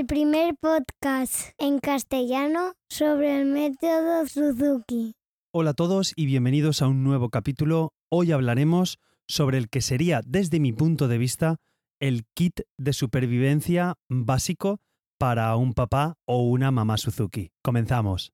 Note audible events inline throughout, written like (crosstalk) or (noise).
el primer podcast en castellano sobre el método Suzuki. Hola a todos y bienvenidos a un nuevo capítulo. Hoy hablaremos sobre el que sería, desde mi punto de vista, el kit de supervivencia básico para un papá o una mamá Suzuki. Comenzamos.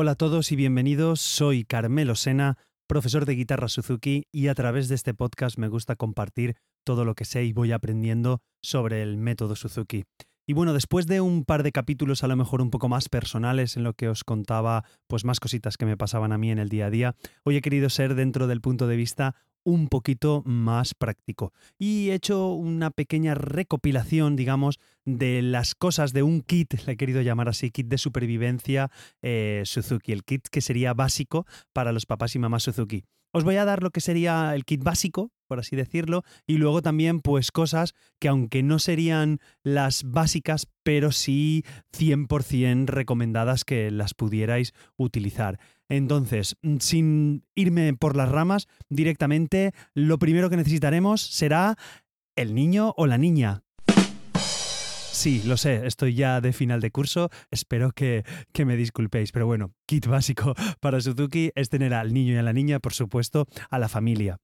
Hola a todos y bienvenidos. Soy Carmelo Sena, profesor de guitarra Suzuki y a través de este podcast me gusta compartir todo lo que sé y voy aprendiendo sobre el método Suzuki. Y bueno, después de un par de capítulos a lo mejor un poco más personales en lo que os contaba pues más cositas que me pasaban a mí en el día a día, hoy he querido ser dentro del punto de vista un poquito más práctico. Y he hecho una pequeña recopilación, digamos, de las cosas de un kit, le he querido llamar así, kit de supervivencia eh, Suzuki, el kit que sería básico para los papás y mamás Suzuki. Os voy a dar lo que sería el kit básico, por así decirlo, y luego también pues cosas que aunque no serían las básicas, pero sí 100% recomendadas que las pudierais utilizar. Entonces, sin irme por las ramas, directamente lo primero que necesitaremos será el niño o la niña. Sí, lo sé, estoy ya de final de curso, espero que, que, me disculpéis, pero bueno, kit básico (laughs) para Suzuki es tener al niño y a la niña, por supuesto, a la familia.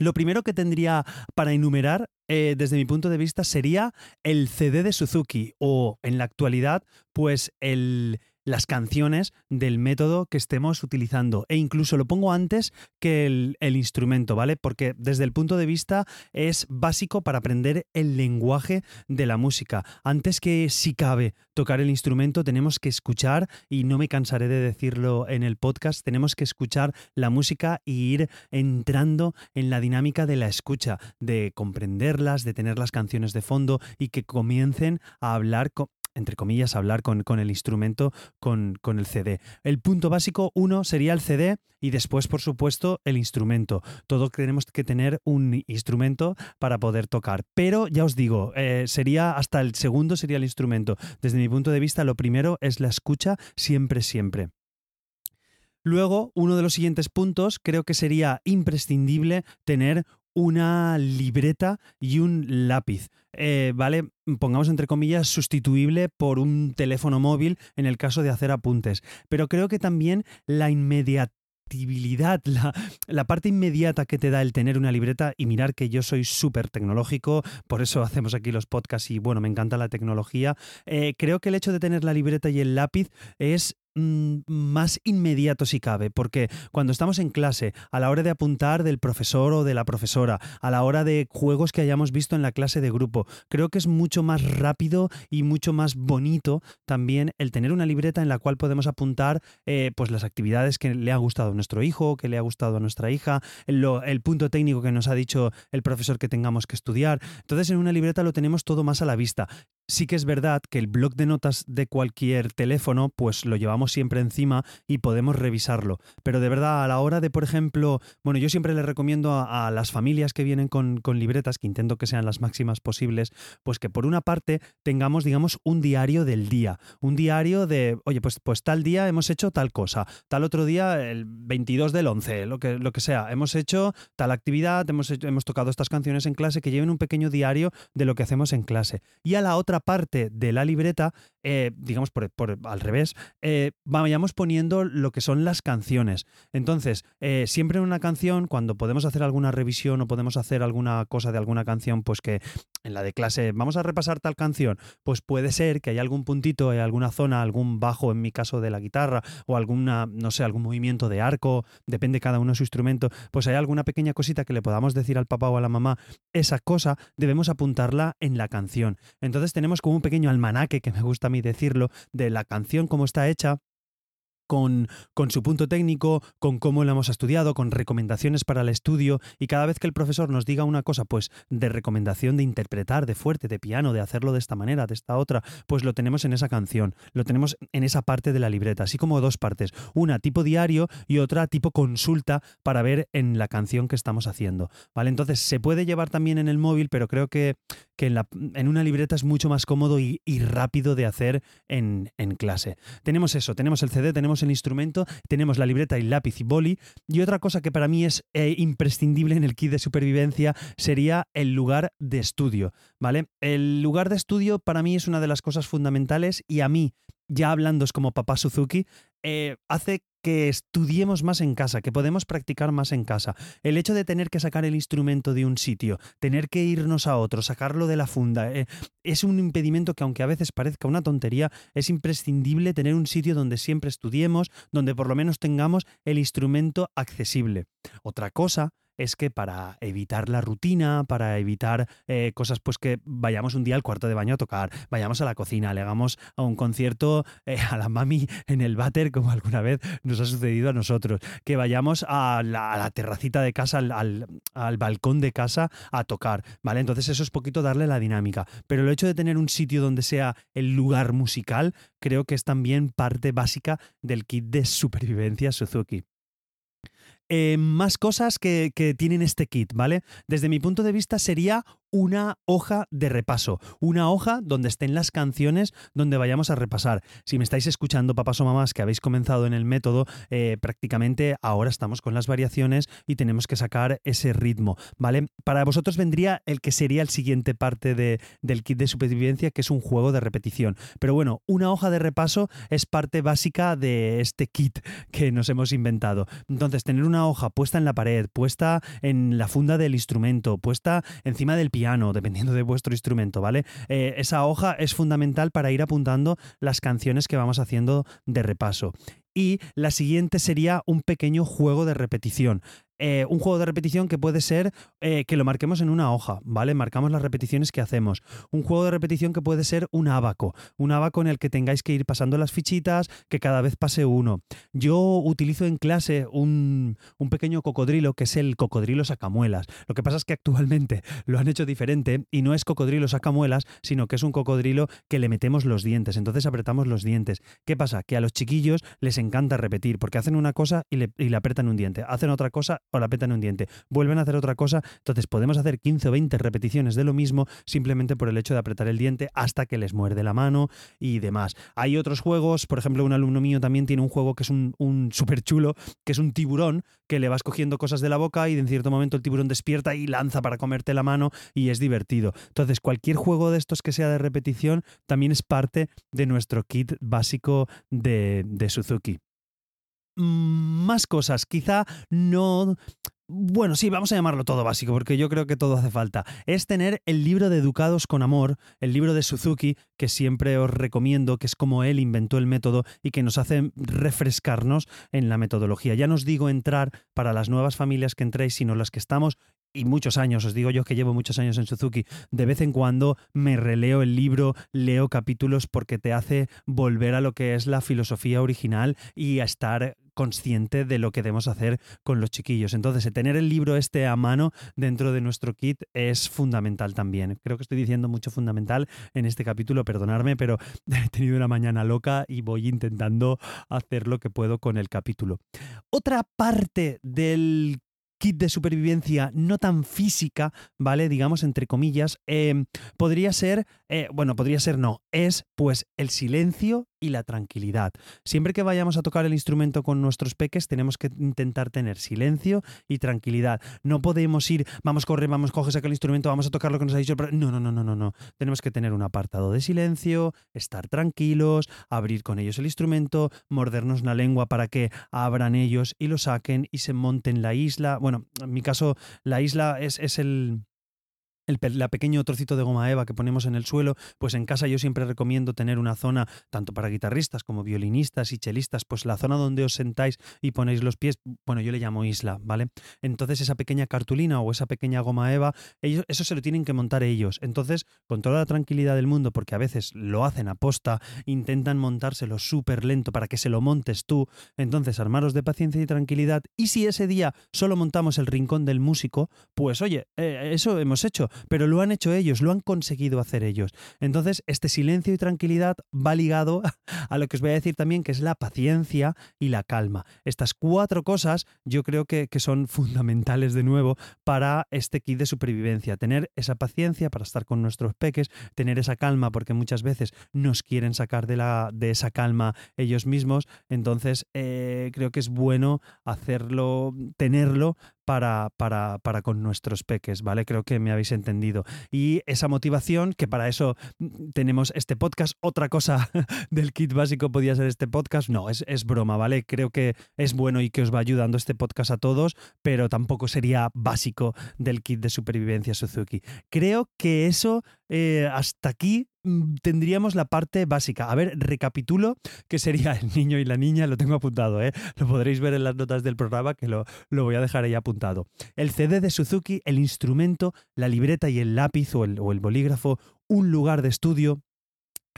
Lo primero que tendría para enumerar, eh, desde mi punto de vista, sería el CD de Suzuki o, en la actualidad, pues el, las canciones del método que estemos utilizando. E incluso lo pongo antes que el, instrumento, ¿vale? Porque desde el punto de vista es básico para aprender el lenguaje de la música. Antes que, si cabe, tocar el instrumento, tenemos que escuchar, y no me cansaré de decirlo en el podcast, tenemos que escuchar la música y ir entrando en la dinámica de la escucha, de comprenderlas, de tener las canciones de fondo y que comiencen a hablar entre comillas, hablar con, con el instrumento, con, con, el CD. El punto básico, uno, sería el CD y después, por supuesto, el instrumento. Todos tenemos que tener un instrumento para poder tocar. Pero ya os digo, eh, sería hasta el segundo sería el instrumento. Desde mi punto de vista, lo primero es la escucha siempre, siempre. Luego, uno de los siguientes puntos, creo que sería imprescindible tener una libreta y un lápiz. Eh, ¿Vale? Pongamos entre comillas, sustituible por un teléfono móvil en el caso de hacer apuntes. Pero creo que también la inmediatez la, parte inmediata que te da el tener una libreta y mirar que yo soy súper tecnológico, por eso hacemos aquí los podcasts y bueno, me encanta la tecnología. Eh, creo que el hecho de tener la libreta y el lápiz es más inmediato si cabe, porque cuando estamos en clase, a la hora de apuntar del profesor o de la profesora, a la hora de juegos que hayamos visto en la clase de grupo, creo que es mucho más rápido y mucho más bonito también el tener una libreta en la cual podemos apuntar eh, pues las actividades que le ha gustado a nuestro hijo, que le ha gustado a nuestra hija, el punto técnico que nos ha dicho el profesor que tengamos que estudiar. Entonces en una libreta lo tenemos todo más a la vista sí que es verdad que el blog de notas de cualquier teléfono, pues lo llevamos siempre encima y podemos revisarlo. Pero de verdad, a la hora de, por ejemplo, bueno, yo siempre le recomiendo a, las familias que vienen con, con, libretas, que intento que sean las máximas posibles, pues que por una parte tengamos, digamos, un diario del día. Un diario de, oye, pues, pues tal día hemos hecho tal cosa, tal otro día, el 22 del 11, lo que, lo que sea, hemos hecho tal actividad, hemos, hemos tocado estas canciones en clase, que lleven un pequeño diario de lo que hacemos en clase. Y a la otra parte de la libreta, eh, digamos por, al revés, eh, vayamos poniendo lo que son las canciones. Entonces, eh, siempre en una canción, cuando podemos hacer alguna revisión o podemos hacer alguna cosa de alguna canción, pues que en la de clase vamos a repasar tal canción, pues puede ser que haya algún puntito, alguna zona, algún bajo en mi caso de la guitarra o alguna, no sé, algún movimiento de arco, depende cada uno de su instrumento, pues hay alguna pequeña cosita que le podamos decir al papá o a la mamá, esa cosa debemos apuntarla en la canción. Entonces tenemos como un pequeño almanaque, que me gusta a mí decirlo, de la canción como está hecha, con, con, su punto técnico, con cómo lo hemos estudiado, con recomendaciones para el estudio y cada vez que el profesor nos diga una cosa, pues de recomendación de interpretar, de fuerte, de piano, de hacerlo de esta manera, de esta otra, pues lo tenemos en esa canción, lo tenemos en esa parte de la libreta, así como dos partes, una tipo diario y otra tipo consulta para ver en la canción que estamos haciendo, ¿vale? Entonces se puede llevar también en el móvil, pero creo que, que en, una libreta es mucho más cómodo y, rápido de hacer en clase. Tenemos eso, tenemos el CD, tenemos el instrumento, tenemos la libreta y lápiz y boli. Y otra cosa que para mí es eh, imprescindible en el kit de supervivencia sería el lugar de estudio, ¿vale? El lugar de estudio para mí es una de las cosas fundamentales y a mí, ya hablando como papá Suzuki, eh, hace que estudiemos más en casa, que podemos practicar más en casa. El hecho de tener que sacar el instrumento de un sitio, tener que irnos a otro, sacarlo de la funda, eh, es un impedimento que aunque a veces parezca una tontería, es imprescindible tener un sitio donde siempre estudiemos, donde por lo menos tengamos el instrumento accesible. Otra cosa es que para evitar la rutina, para evitar eh, cosas pues que vayamos un día al cuarto de baño a tocar, vayamos a la cocina, le hagamos a un concierto (laughs) eh, a la mami en el váter, como alguna vez nos ha sucedido a nosotros, que vayamos a la, terracita de casa, al, al, balcón de casa a tocar, ¿vale? Entonces eso es poquito darle la dinámica, pero el hecho de tener un sitio donde sea el lugar musical, creo que es también parte básica del kit de supervivencia Suzuki. Eh, más cosas que, que, tienen este kit, ¿vale? Desde mi punto de vista sería una hoja de repaso, una hoja donde estén las canciones donde vayamos a repasar. Si me estáis escuchando, papás o mamás, que habéis comenzado en el método, eh, prácticamente ahora estamos con las variaciones y tenemos que sacar ese ritmo, ¿vale? Para vosotros vendría el que sería el siguiente parte de, del kit de supervivencia, que es un juego de repetición. Pero bueno, una hoja de repaso es parte básica de este kit que nos hemos inventado. Entonces, tener una hoja puesta en la pared, puesta en la funda del instrumento, puesta encima del piano, dependiendo de vuestro instrumento, ¿vale? Eh, esa hoja es fundamental para ir apuntando las canciones que vamos haciendo de repaso. Y la siguiente sería un pequeño juego de repetición. Eh, un juego de repetición que puede ser eh, que lo marquemos en una hoja, ¿vale? Marcamos las repeticiones que hacemos. Un juego de repetición que puede ser un abaco, un abaco en el que tengáis que ir pasando las fichitas, que cada vez pase uno. Yo utilizo en clase un, un pequeño cocodrilo que es el cocodrilo sacamuelas. Lo que pasa es que actualmente lo han hecho diferente y no es cocodrilo sacamuelas, sino que es un cocodrilo que le metemos los dientes, entonces apretamos los dientes. ¿Qué pasa? Que a los chiquillos les encanta repetir, porque hacen una cosa y le, y le apretan un diente, hacen otra cosa o la petan un diente, vuelven a hacer otra cosa, entonces podemos hacer 15 o 20 repeticiones de lo mismo simplemente por el hecho de apretar el diente hasta que les muerde la mano y demás. Hay otros juegos, por ejemplo, un alumno mío también tiene un juego que es un, un súper chulo, que es un tiburón, que le vas cogiendo cosas de la boca y en cierto momento el tiburón despierta y lanza para comerte la mano y es divertido. Entonces, cualquier juego de estos que sea de repetición también es parte de nuestro kit básico de, de Suzuki. Mm, más cosas. Quizá no bueno, sí, vamos a llamarlo todo básico, porque yo creo que todo hace falta. Es tener el libro de Educados con Amor, el libro de Suzuki, que siempre os recomiendo, que es como él inventó el método y que nos hace refrescarnos en la metodología. Ya nos digo entrar para las nuevas familias que entréis, sino las que estamos y muchos años, os digo yo que llevo muchos años en Suzuki, de vez en cuando me releo el libro, leo capítulos porque te hace volver a lo que es la filosofía original y a estar consciente de lo que debemos hacer con los chiquillos. Entonces, tener el libro este a mano dentro de nuestro kit es fundamental también. Creo que estoy diciendo mucho fundamental en este capítulo, perdonarme, pero (laughs) he tenido una mañana loca y voy intentando hacer lo que puedo con el capítulo. Otra parte del kit de supervivencia no tan física, ¿vale? Digamos, entre comillas, eh, podría ser, eh, bueno, podría ser no, es pues el silencio y la tranquilidad. Siempre que vayamos a tocar el instrumento con nuestros peques, tenemos que intentar tener silencio y tranquilidad. No podemos ir, vamos, correr, vamos, coges aquel instrumento, vamos a tocar lo que nos ha dicho. No, no, no, no, no, no. Tenemos que tener un apartado de silencio, estar tranquilos, abrir con ellos el instrumento, mordernos la lengua para que abran ellos y lo saquen y se monten la isla. Bueno, en mi caso, la isla es, es el el la pequeño trocito de goma eva que ponemos en el suelo, pues en casa yo siempre recomiendo tener una zona, tanto para guitarristas como violinistas y chelistas, pues la zona donde os sentáis y ponéis los pies, bueno, yo le llamo isla, ¿vale? Entonces esa pequeña cartulina o esa pequeña goma eva, ellos, eso se lo tienen que montar ellos. Entonces, con toda la tranquilidad del mundo, porque a veces lo hacen a posta, intentan montárselo súper lento para que se lo montes tú, entonces armaros de paciencia y tranquilidad. Y si ese día solo montamos el rincón del músico, pues oye, eh, eso hemos hecho pero lo han hecho ellos, lo han conseguido hacer ellos. Entonces, este silencio y tranquilidad va ligado (laughs) a lo que os voy a decir también, que es la paciencia y la calma. Estas cuatro cosas yo creo que, que son fundamentales de nuevo para este kit de supervivencia. Tener esa paciencia para estar con nuestros peques, tener esa calma, porque muchas veces nos quieren sacar de, la, de esa calma ellos mismos. Entonces, eh, creo que es bueno hacerlo, tenerlo para, para, para, con nuestros peques, ¿vale? Creo que me habéis entendido. Y esa motivación, que para eso mm, tenemos este podcast, otra cosa (laughs) del kit básico podía ser este podcast, no, es, es broma, ¿vale? Creo que es bueno y que os va ayudando este podcast a todos, pero tampoco sería básico del kit de supervivencia Suzuki. Creo que eso eh, hasta aquí mm, tendríamos la parte básica. A ver, recapitulo, que sería el niño y la niña, lo tengo apuntado, ¿eh? lo podréis ver en las notas del programa, que lo, lo voy a dejar ahí apuntado. El CD de Suzuki, el instrumento, la libreta y el lápiz o el, o el bolígrafo, un lugar de estudio,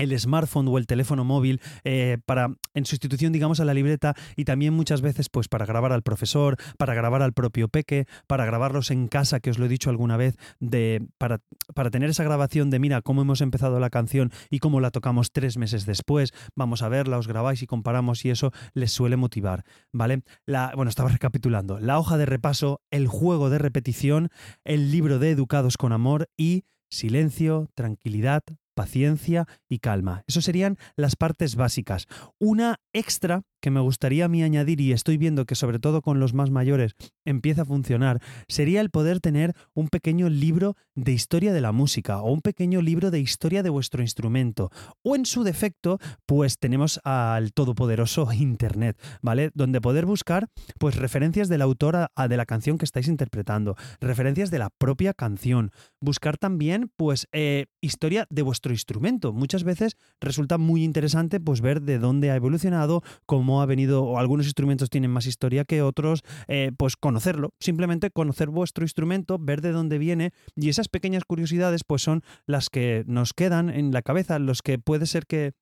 el smartphone o el teléfono móvil eh, para en sustitución digamos a la libreta y también muchas veces pues para grabar al profesor para grabar al propio peque para grabarlos en casa que os lo he dicho alguna vez de para, para tener esa grabación de mira cómo hemos empezado la canción y cómo la tocamos tres meses después vamos a verla os grabáis y comparamos y eso les suele motivar vale la bueno estaba (laughs) recapitulando. La hoja de repaso el juego de repetición el libro de educados con amor y silencio tranquilidad paciencia y calma. Eso serían las partes básicas. Una extra que me gustaría a mí añadir, y estoy viendo que sobre todo con los más mayores empieza a funcionar, sería el poder tener un pequeño libro de historia de la música o un pequeño libro de historia de vuestro instrumento. O en su defecto, pues tenemos al todopoderoso Internet, ¿vale? Donde poder buscar pues referencias del autor a, de la canción que estáis interpretando, referencias de la propia canción, buscar también pues eh, historia de vuestro instrumento. Muchas veces resulta muy interesante pues ver de dónde ha evolucionado, cómo ha venido, o algunos instrumentos tienen más historia que otros, eh, pues conocerlo, simplemente conocer vuestro instrumento, ver de dónde viene y esas pequeñas curiosidades pues son las que nos quedan en la cabeza, los que puede ser que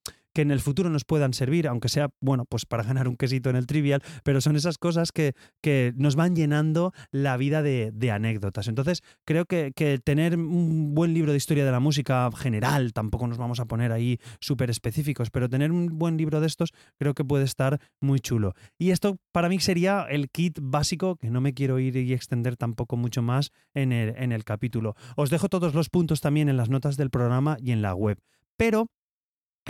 que en el futuro nos puedan servir, aunque sea, bueno, pues para ganar un quesito en el trivial, pero son esas cosas que, que nos van llenando la vida de, anécdotas. Entonces, creo que, que, tener un buen libro de historia de la música general, tampoco nos vamos a poner ahí súper específicos, pero tener un buen libro de estos creo que puede estar muy chulo. Y esto para mí sería el kit básico, que no me quiero ir y extender tampoco mucho más en el, en el capítulo. Os dejo todos los puntos también en las notas del programa y en la web. Pero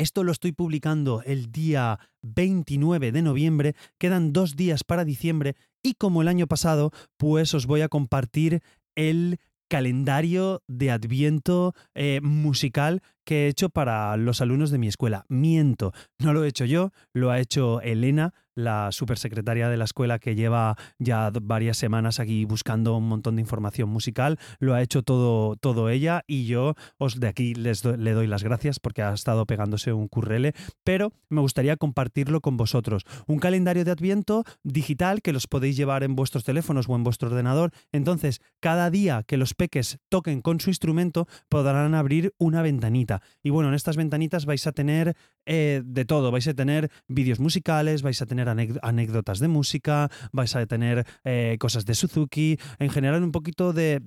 esto lo estoy publicando el día 29 de noviembre, quedan dos días para diciembre y como el año pasado, pues os voy a compartir el calendario de adviento eh, musical que he hecho para los alumnos de mi escuela. Miento, no lo he hecho yo, lo ha hecho Elena, la supersecretaria de la escuela que lleva ya varias semanas aquí buscando un montón de información musical. Lo ha hecho todo, todo ella y yo os de aquí les le doy las gracias porque ha estado pegándose un currele, pero me gustaría compartirlo con vosotros. Un calendario de Adviento digital que los podéis llevar en vuestros teléfonos o en vuestro ordenador. Entonces, cada día que los peques toquen con su instrumento podrán abrir una ventanita. Y bueno, en estas ventanitas vais a tener eh, de todo. Vais a tener vídeos musicales, vais a tener anécdotas de música, vais a tener eh, cosas de Suzuki, en general un poquito de,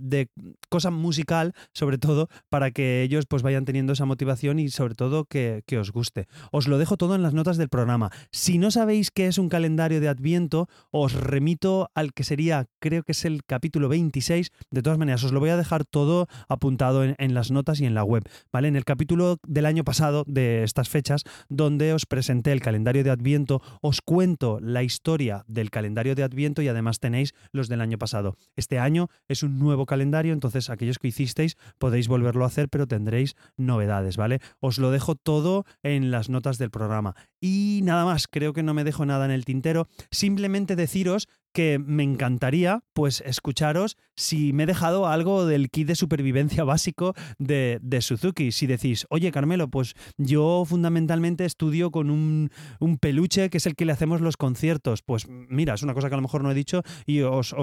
cosa musical, sobre todo, para que ellos pues vayan teniendo esa motivación y sobre todo que, os guste. Os lo dejo todo en las notas del programa. Si no sabéis qué es un calendario de Adviento, os remito al que sería, creo que es el capítulo 26. De todas maneras, os lo voy a dejar todo apuntado en, en las notas y en la web. ¿Vale? En el capítulo del año pasado, de estas fechas, donde os presenté el calendario de Adviento, os cuento la historia del calendario de Adviento y además tenéis los del año pasado. Este año es un nuevo calendario, entonces aquellos que hicisteis podéis volverlo a hacer, pero tendréis novedades, ¿vale? Os lo dejo todo en las notas del programa. Y nada más, creo que no me dejo nada en el tintero. Simplemente deciros que me encantaría pues escucharos si me he dejado algo del kit de supervivencia (laughs) básico de, Suzuki. Si decís, oye Carmelo, pues yo fundamentalmente estudio con un, peluche que es el que le hacemos los conciertos. Pues mira, es una cosa que a lo mejor no he dicho y os,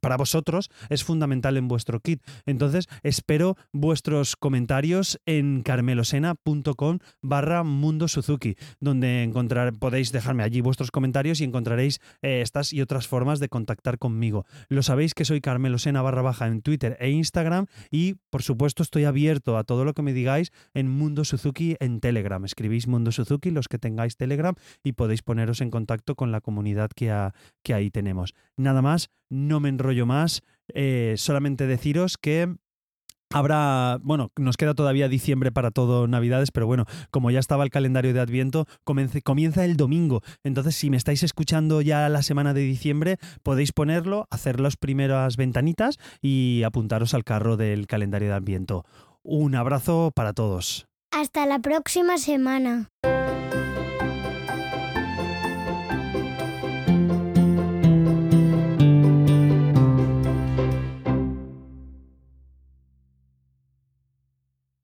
para vosotros es fundamental en vuestro kit. Entonces espero vuestros comentarios en carmelosena.com barra mundo Suzuki, donde encontrar, podéis dejarme allí vuestros comentarios y encontraréis eh, estas y otras formas de contactar conmigo. Lo sabéis que soy Carmelo Sena barra baja en Twitter e Instagram y por supuesto estoy abierto a todo lo que me digáis en Mundo Suzuki en Telegram. Escribís Mundo Suzuki los que tengáis Telegram y podéis poneros en contacto con la comunidad que, que ahí tenemos. Nada más, no me enrollo más, eh, solamente deciros que Habrá, bueno, nos queda todavía diciembre para todo Navidades, pero bueno, como ya estaba el calendario de Adviento, comienza el domingo. Entonces, si me estáis escuchando ya la semana de diciembre, podéis ponerlo, hacer las primeras ventanitas y apuntaros al carro del calendario de Adviento. Un abrazo para todos. Hasta la próxima semana.